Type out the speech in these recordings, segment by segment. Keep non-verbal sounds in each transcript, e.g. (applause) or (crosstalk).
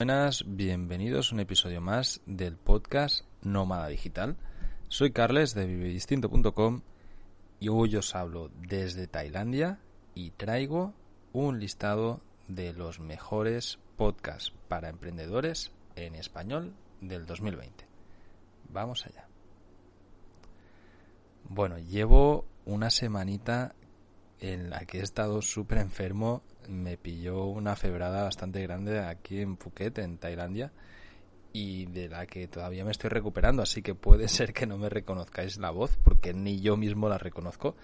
Buenas, bienvenidos a un episodio más del podcast Nómada Digital. Soy Carles de vivedistinto.com y hoy os hablo desde Tailandia y traigo un listado de los mejores podcasts para emprendedores en español del 2020. Vamos allá. Bueno, llevo una semanita en la que he estado súper enfermo. Me pilló una febrada bastante grande aquí en Phuket, en Tailandia, y de la que todavía me estoy recuperando, así que puede (laughs) ser que no me reconozcáis la voz, porque ni yo mismo la reconozco.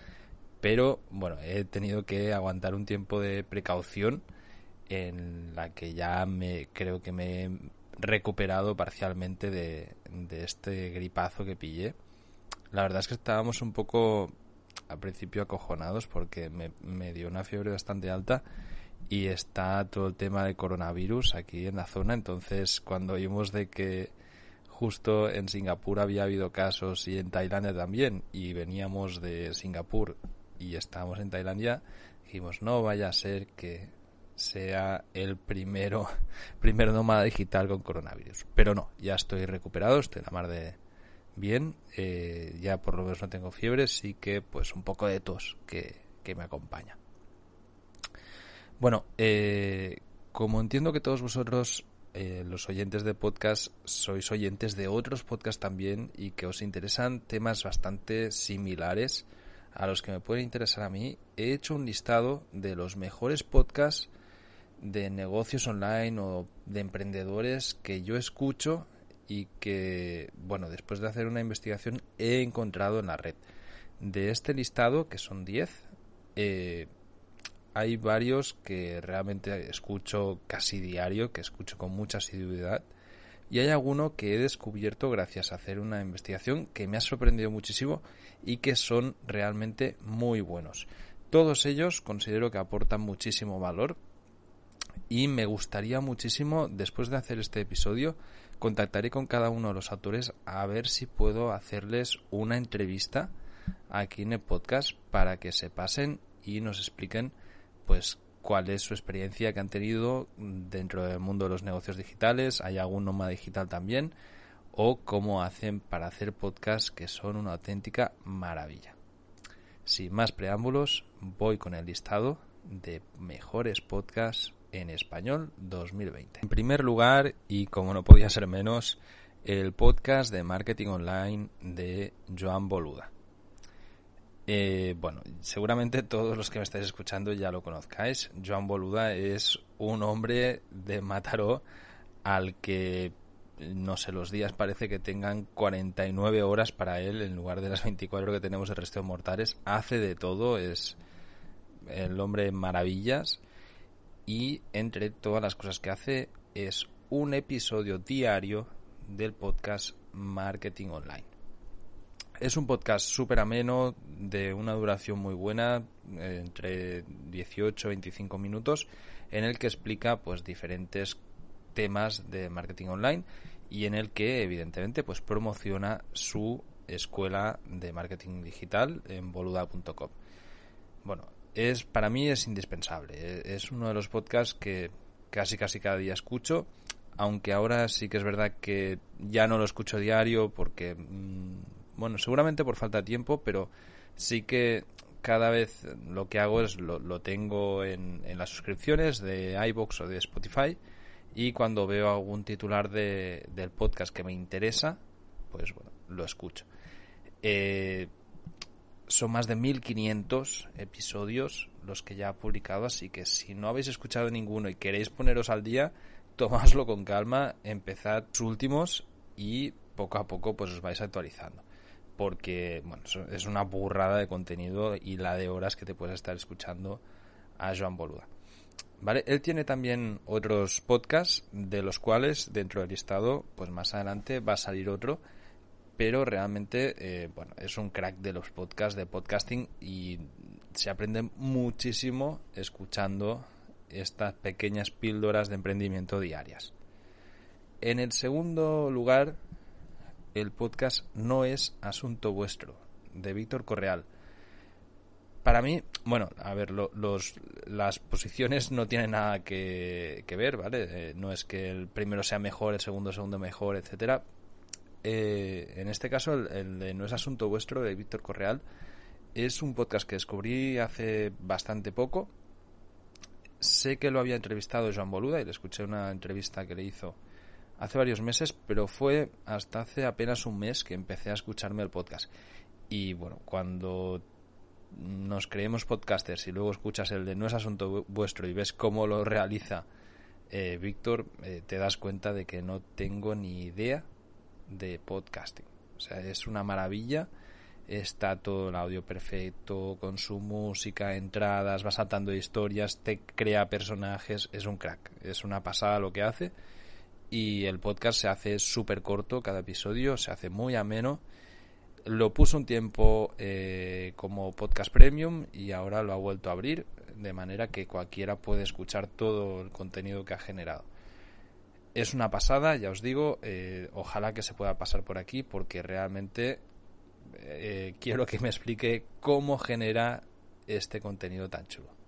Pero bueno, he tenido que aguantar un tiempo de precaución en la que ya me creo que me he recuperado parcialmente de, de este gripazo que pillé. La verdad es que estábamos un poco al principio acojonados porque me, dio una fiebre bastante alta y está todo el tema de coronavirus aquí en la zona. Entonces, cuando oímos de que justo en Singapur había habido casos y en Tailandia también, y veníamos de Singapur y estábamos en Tailandia, dijimos, no vaya a ser que sea el primero, (laughs) primer nómada digital con coronavirus. Pero no, ya estoy recuperado, estoy en la mar de, bien, eh, ya por lo menos no tengo fiebre, sí que pues un poco de tos que, me acompaña. Bueno, eh, como entiendo que todos vosotros, eh, los oyentes de podcast, sois oyentes de otros podcasts también y que os interesan temas bastante similares a los que me pueden interesar a mí, he hecho un listado de los mejores podcasts de negocios online o de emprendedores que yo escucho y que, bueno, después de hacer una investigación he encontrado en la red. De este listado, que son 10, eh, hay varios que realmente escucho casi diario, que escucho con mucha asiduidad, y hay alguno que he descubierto gracias a hacer una investigación que me ha sorprendido muchísimo y que son realmente muy buenos. Todos ellos considero que aportan muchísimo valor y me gustaría muchísimo, después de hacer este episodio, contactaré con cada uno de los autores a ver si puedo hacerles una entrevista aquí en el podcast para que se pasen y nos expliquen pues cuál es su experiencia que han tenido dentro del mundo de los negocios digitales, hay algún nómada digital también, o cómo hacen para hacer podcasts que son una auténtica maravilla. Sin más preámbulos, voy con el listado de mejores podcasts en español 2020. En primer lugar, y como no podía ser menos, el podcast de marketing online de Joan Boluda. Eh, bueno, seguramente todos los que me estáis escuchando ya lo conozcáis. Joan Boluda es un hombre de Mataró al que, no sé, los días parece que tengan 49 horas para él en lugar de las 24 que tenemos el resto de mortales. Hace de todo, es el hombre maravillas y entre todas las cosas que hace es un episodio diario del podcast Marketing Online. Es un podcast súper ameno, de una duración muy buena, entre 18 y 25 minutos, en el que explica pues diferentes temas de marketing online y en el que evidentemente pues promociona su escuela de marketing digital en boluda.com. Bueno, es para mí es indispensable. E, es uno de los podcasts que casi casi cada día escucho, aunque ahora sí que es verdad que ya no lo escucho diario porque mm, bueno, seguramente por falta de tiempo, pero sí que cada vez lo que hago es lo, tengo en, las suscripciones de iBox o de Spotify y cuando veo algún titular de, del podcast que me interesa, pues bueno, lo escucho. Eh, son más de 1500 episodios los que ya ha publicado, así que si no habéis escuchado ninguno y queréis poneros al día, tomadlo con calma, empezad sus últimos y poco a poco pues os vais actualizando. Porque bueno, es una burrada de contenido y la de horas que te puedes estar escuchando a Joan Boluda. ¿Vale? Él tiene también otros podcasts de los cuales dentro del listado, pues más adelante va a salir otro pero realmente eh, bueno, es un crack de los podcasts de podcasting y se aprende muchísimo escuchando estas pequeñas píldoras de emprendimiento diarias. En el segundo lugar, el podcast No es Asunto Vuestro, de Víctor Correal. para mí, bueno, a ver, los, las posiciones no tienen nada que, ver, ¿vale? Eh, no es que el primero sea mejor, el segundo, segundo mejor, etcétera. Eh, en este caso, el, de No es asunto vuestro, de Víctor Correal, es un podcast que descubrí hace bastante poco. Sé que lo había entrevistado Joan Boluda y le escuché una entrevista que le hizo hace varios meses, pero fue hasta hace apenas un mes que empecé a escucharme el podcast. Y bueno, cuando nos creemos podcasters y luego escuchas el de no es asunto vuestro y ves cómo lo realiza eh, Víctor, eh, te das cuenta de que no tengo ni idea de podcasting. O sea, es una maravilla. Está todo el audio perfecto, con su música, entradas, va saltando historias, te crea personajes. Es un crack. Es una pasada lo que hace. Y el podcast se hace súper corto cada episodio, se hace muy ameno lo puso un tiempo eh, como podcast premium y ahora lo ha vuelto a abrir de manera que cualquiera puede escuchar todo el contenido que ha generado. Es una pasada, ya os digo, eh, ojalá que se pueda pasar por aquí porque realmente eh, quiero que me explique cómo genera este contenido tan chulo.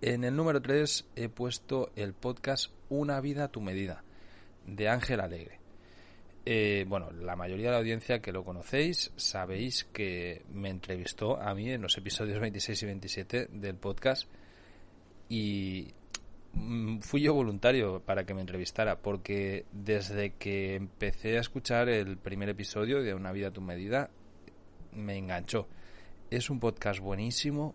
En el número 3 he puesto el podcast Una vida a tu medida de Ángel Alegre. Eh, bueno, la mayoría de la audiencia que lo conocéis sabéis que me entrevistó a mí en los episodios (laughs) 26 y 27 del podcast y mm, fui yo voluntario para que me entrevistara porque desde que empecé a escuchar el primer episodio de Una vida a tu medida me enganchó. Es un podcast buenísimo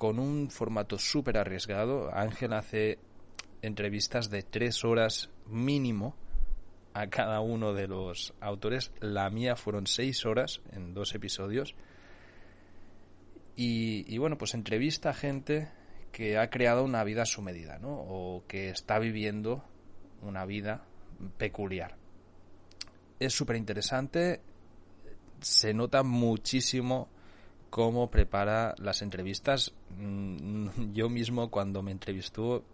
con un formato súper arriesgado. Ángel hace entrevistas de tres horas mínimo a cada uno de los autores. La mía fueron seis horas en dos episodios. Y, bueno, pues entrevista a gente que ha creado una vida a su medida, ¿no? O que está viviendo una vida peculiar. Es súper interesante. Se nota muchísimo cómo prepara las entrevistas. Mm, (laughs) yo mismo cuando me entrevistó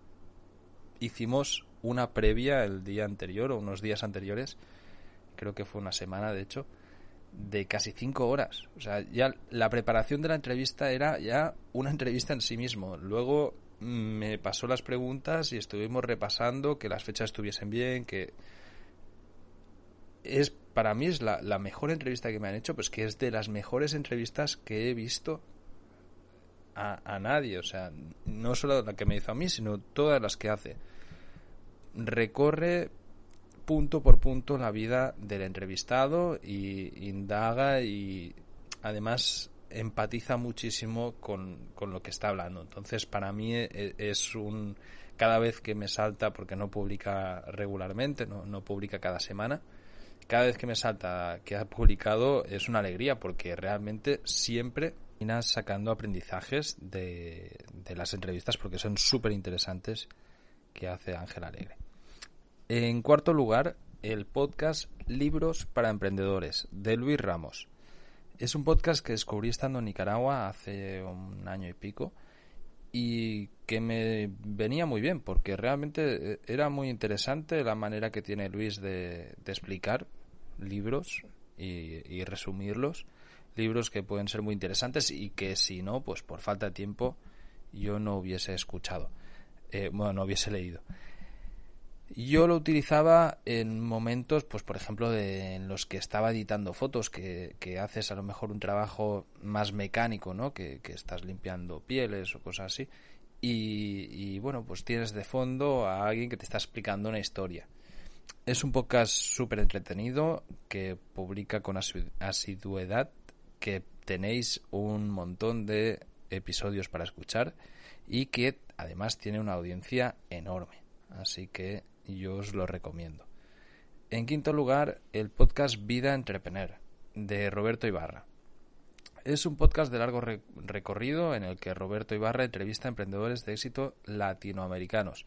hicimos una previa el día anterior o unos días anteriores, creo que fue una semana de hecho, de casi cinco horas. O sea, ya la preparación de la entrevista era ya una entrevista en sí mismo. Luego me pasó las preguntas y estuvimos repasando que las fechas estuviesen bien, que es para mí es la, mejor entrevista que me han hecho, pues que es de las mejores entrevistas que he visto a, a nadie. O sea, no solo la que me hizo a mí, sino todas las que hace recorre punto por punto la vida del entrevistado y indaga y además empatiza muchísimo con, lo que está hablando. Entonces, para mí e, es un... Cada vez que me salta, porque no publica regularmente, no, no publica cada semana, cada vez que me salta que ha publicado es una alegría, porque realmente siempre terminas sacando aprendizajes de, las entrevistas, porque son súper interesantes que hace Ángel Alegre. En cuarto lugar, el podcast Libros para Emprendedores de Luis Ramos. Es un podcast que descubrí estando en Nicaragua hace un año y pico y que me venía muy bien porque realmente eh, era muy interesante la manera que tiene Luis de, explicar libros y, resumirlos. Libros que pueden ser muy interesantes y que si no, pues por falta de tiempo yo no hubiese escuchado. Eh, bueno, no hubiese leído. Yo lo utilizaba en momentos, pues por ejemplo, de, en los que estaba editando fotos, que, haces a lo mejor un trabajo más mecánico, ¿no? Que, estás limpiando pieles o cosas así. Y, y, bueno, pues tienes de fondo a alguien que te está explicando una historia. Es un podcast súper entretenido que publica con asiduidad, que tenéis un montón de episodios para escuchar y que además tiene una audiencia enorme. Así que yo os lo recomiendo. En quinto lugar, el podcast Vida Entrepreneur de Roberto Ibarra. Es un podcast de largo recorrido en el que Roberto Ibarra entrevista a emprendedores de éxito latinoamericanos.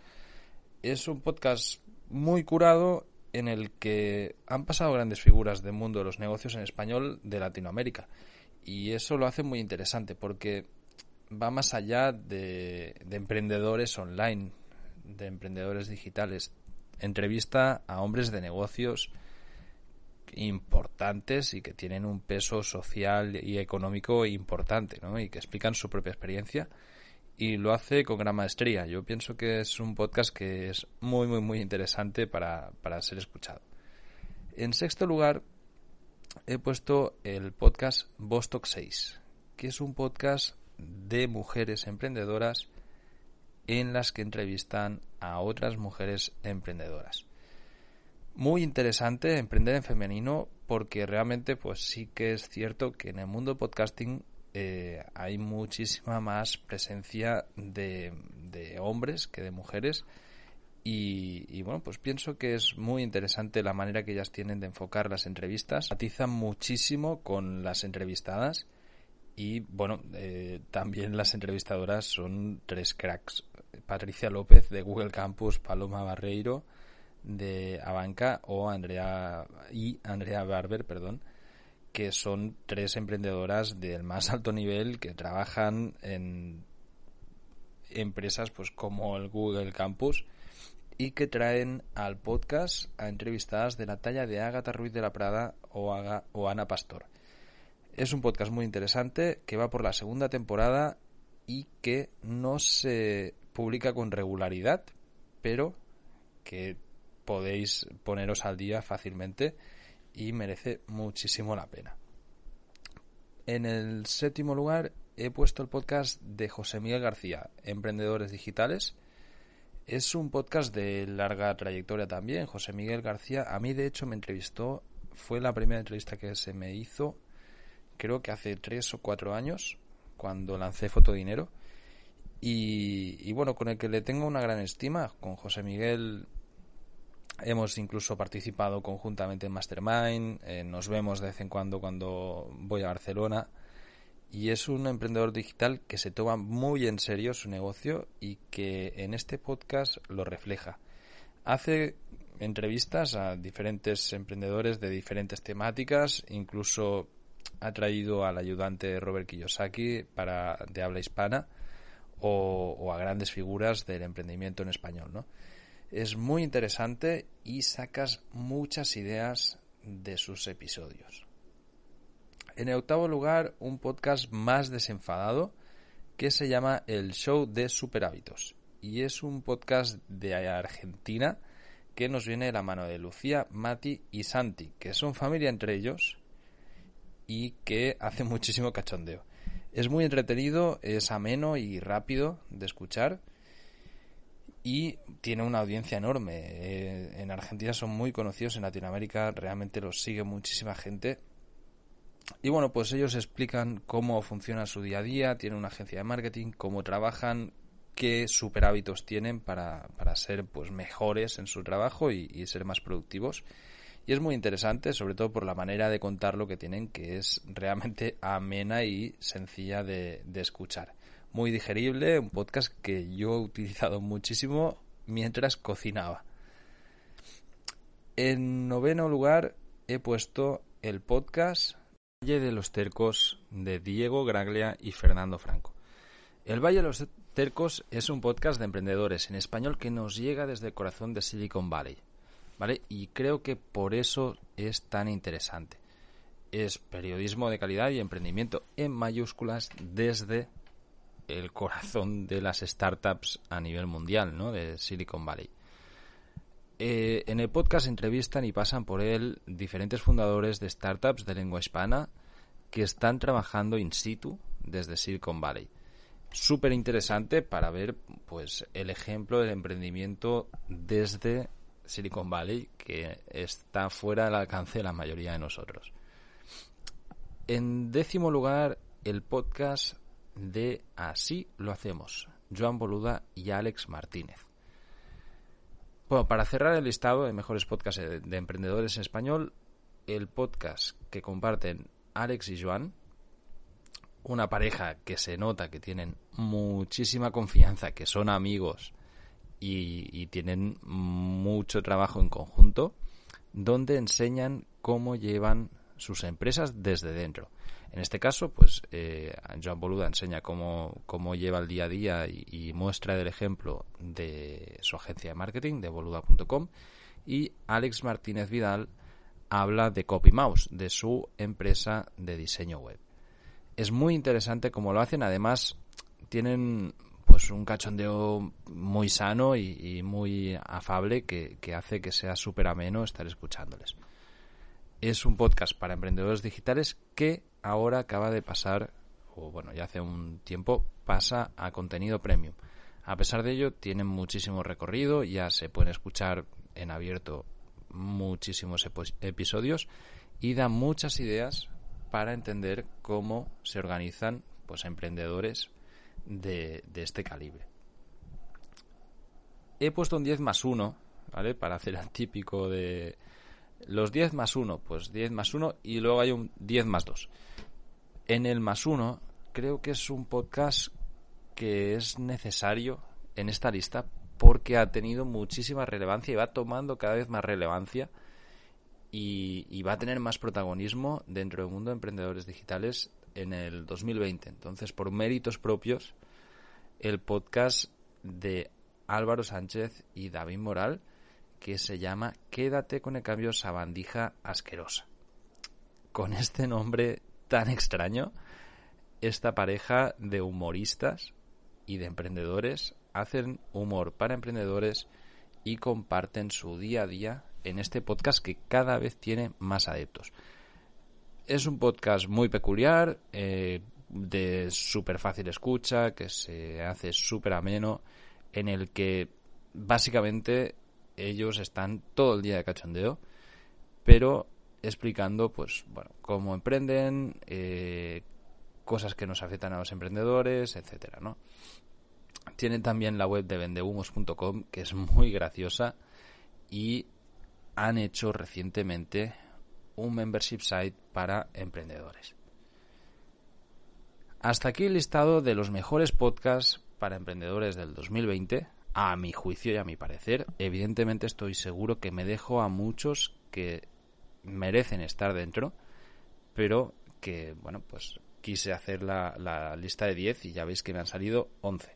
Es un podcast muy curado en el que han pasado grandes figuras del mundo de los negocios en español de Latinoamérica. Y eso lo hace muy interesante porque va más allá de, de emprendedores online, de emprendedores digitales entrevista a hombres de negocios importantes y que tienen un peso social y económico importante, ¿no? Y que explican su propia experiencia y lo hace con gran maestría. Yo pienso que es un podcast que es muy, muy, muy interesante para, para ser escuchado. En sexto lugar, he puesto el podcast Vostok 6, que es un podcast de mujeres emprendedoras en las que entrevistan a otras mujeres emprendedoras. Muy interesante emprender en femenino porque realmente pues sí que es cierto que en el mundo podcasting eh, hay muchísima más presencia de, de hombres que de mujeres y, bueno, pues pienso que es muy interesante la manera que ellas tienen de enfocar las entrevistas. Matizan muchísimo con las entrevistadas y bueno, eh, también las entrevistadoras son tres cracks. Patricia López de Google Campus, Paloma Barreiro de Abanca o Andrea y Andrea Barber, perdón, que son tres emprendedoras del más alto nivel que trabajan en empresas pues como el Google Campus y que traen al podcast a entrevistadas de la talla de Ágata Ruiz de la Prada o, o Ana Pastor. Es un podcast muy interesante que va por la segunda temporada y que no se publica con regularidad, pero que podéis poneros al día fácilmente y merece muchísimo la pena. En el séptimo lugar he puesto el podcast de José Miguel García, Emprendedores Digitales, es un podcast de larga trayectoria también. José Miguel García, a mí de hecho me entrevistó, fue la primera entrevista que se me hizo, creo que hace tres o cuatro años, cuando lancé Fotodinero. Y, y bueno, con el que le tengo una gran estima. Con José Miguel hemos incluso participado conjuntamente en Mastermind, eh, nos vemos de vez en cuando cuando voy a Barcelona y es un emprendedor digital que se toma muy en serio su negocio y que en este podcast lo refleja. Hace entrevistas a diferentes emprendedores de diferentes temáticas, incluso ha traído al ayudante Robert Kiyosaki para de habla hispana o, o, a grandes figuras del emprendimiento en español, ¿no? Es muy interesante y sacas muchas ideas de sus episodios. En el octavo lugar, un podcast más desenfadado que se llama El Show de Superhábitos. Y es un podcast de Argentina que nos viene de la mano de Lucía, Mati y Santi, que son familia entre ellos y que hace (laughs) muchísimo cachondeo. Es muy entretenido, es ameno y rápido de escuchar y tiene una audiencia enorme. Eh, en Argentina son muy conocidos, en Latinoamérica realmente los sigue muchísima gente y bueno, pues ellos explican cómo funciona su día a día, tienen una agencia de marketing, cómo trabajan, qué super hábitos tienen para, para ser pues mejores en su trabajo y, ser más productivos. Y es muy interesante, sobre todo por la manera de contar lo que tienen, que es realmente amena y sencilla de, de escuchar. Muy digerible, un podcast que yo he utilizado muchísimo mientras cocinaba. En noveno lugar he puesto el podcast Valle de los Tercos de Diego Graglia y Fernando Franco. El Valle de los Tercos es un podcast de emprendedores en español que nos llega desde el corazón de Silicon Valley. ¿Vale? Y creo que por eso es tan interesante. Es periodismo de calidad y emprendimiento en mayúsculas desde el corazón de las startups a nivel mundial, ¿no? De Silicon Valley. Eh, en el podcast entrevistan y pasan por él diferentes fundadores de startups de lengua hispana que están trabajando in situ desde Silicon Valley. Súper interesante para ver pues el ejemplo del emprendimiento desde Silicon Valley que está fuera del alcance de la mayoría de nosotros. En décimo lugar, el podcast de Así lo hacemos, Joan Boluda y Alex Martínez. Bueno, para cerrar el listado de mejores podcasts de, emprendedores en español, el podcast que comparten Alex y Joan, una pareja que se nota que tienen muchísima confianza, que son amigos y, y tienen mucho trabajo en conjunto, donde enseñan cómo llevan sus empresas desde dentro. En este caso, pues eh, Joan Boluda enseña cómo, cómo, lleva el día a día y, muestra el ejemplo de su agencia de marketing, de boluda.com, y Alex Martínez Vidal habla de CopyMouse, de su empresa de diseño web. Es muy interesante cómo lo hacen, además tienen pues un cachondeo muy sano y, muy afable que, que hace que sea súper ameno estar escuchándoles. Es un podcast para emprendedores digitales que ahora acaba de pasar, o bueno, ya hace un tiempo, pasa a contenido premium. A pesar de ello, tienen muchísimo recorrido, ya se pueden escuchar en abierto muchísimos episodios y da muchas ideas para entender cómo se organizan pues emprendedores de, este calibre. He puesto un 10 más 1, ¿vale? Para hacer (laughs) el típico de los 10 más 1, pues 10 más 1 y luego hay un 10 más 2. En el más 1 creo que es un podcast que es necesario en esta lista porque ha tenido muchísima relevancia y va tomando cada vez más relevancia y, va a tener más protagonismo dentro del mundo de emprendedores digitales en el 2020. Entonces, por méritos propios, el podcast de Álvaro Sánchez y David Moral, que se llama Quédate con el cambio sabandija asquerosa. Con este nombre tan extraño, esta pareja de humoristas y de emprendedores hacen humor para emprendedores y comparten su día a día en este podcast que cada vez tiene más adeptos. Es un podcast muy peculiar, eh, de súper fácil escucha, que se hace súper ameno, en el que básicamente ellos están todo el día de cachondeo, pero explicando, pues, bueno, cómo emprenden, eh, cosas que nos afectan a los emprendedores, etcétera, ¿no? Tienen también la web de vendehumos.com, que es muy graciosa, y han hecho recientemente un membership site para emprendedores. Hasta aquí el listado de los mejores podcasts para emprendedores del 2020, a mi juicio y a mi parecer. Evidentemente estoy seguro que me dejo a muchos que merecen estar dentro, pero que, bueno, pues quise hacer la, lista de 10 y ya veis que me han salido 11.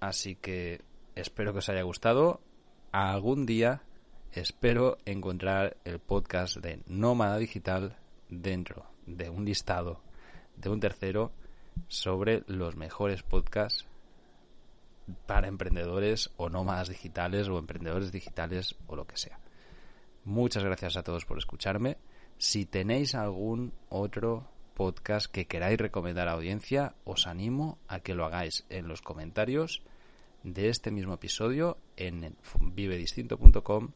Así que espero que os haya gustado. Algún día espero encontrar el podcast de Nómada Digital dentro de un listado de un tercero sobre los mejores podcasts para emprendedores o nómadas digitales o emprendedores digitales o lo que sea. Muchas gracias a todos por escucharme. Si tenéis algún otro podcast que queráis recomendar a la audiencia, os animo a que lo hagáis en los comentarios de este mismo episodio en vivedistinto.com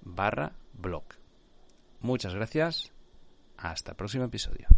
barra blog. Muchas gracias. Hasta el próximo episodio.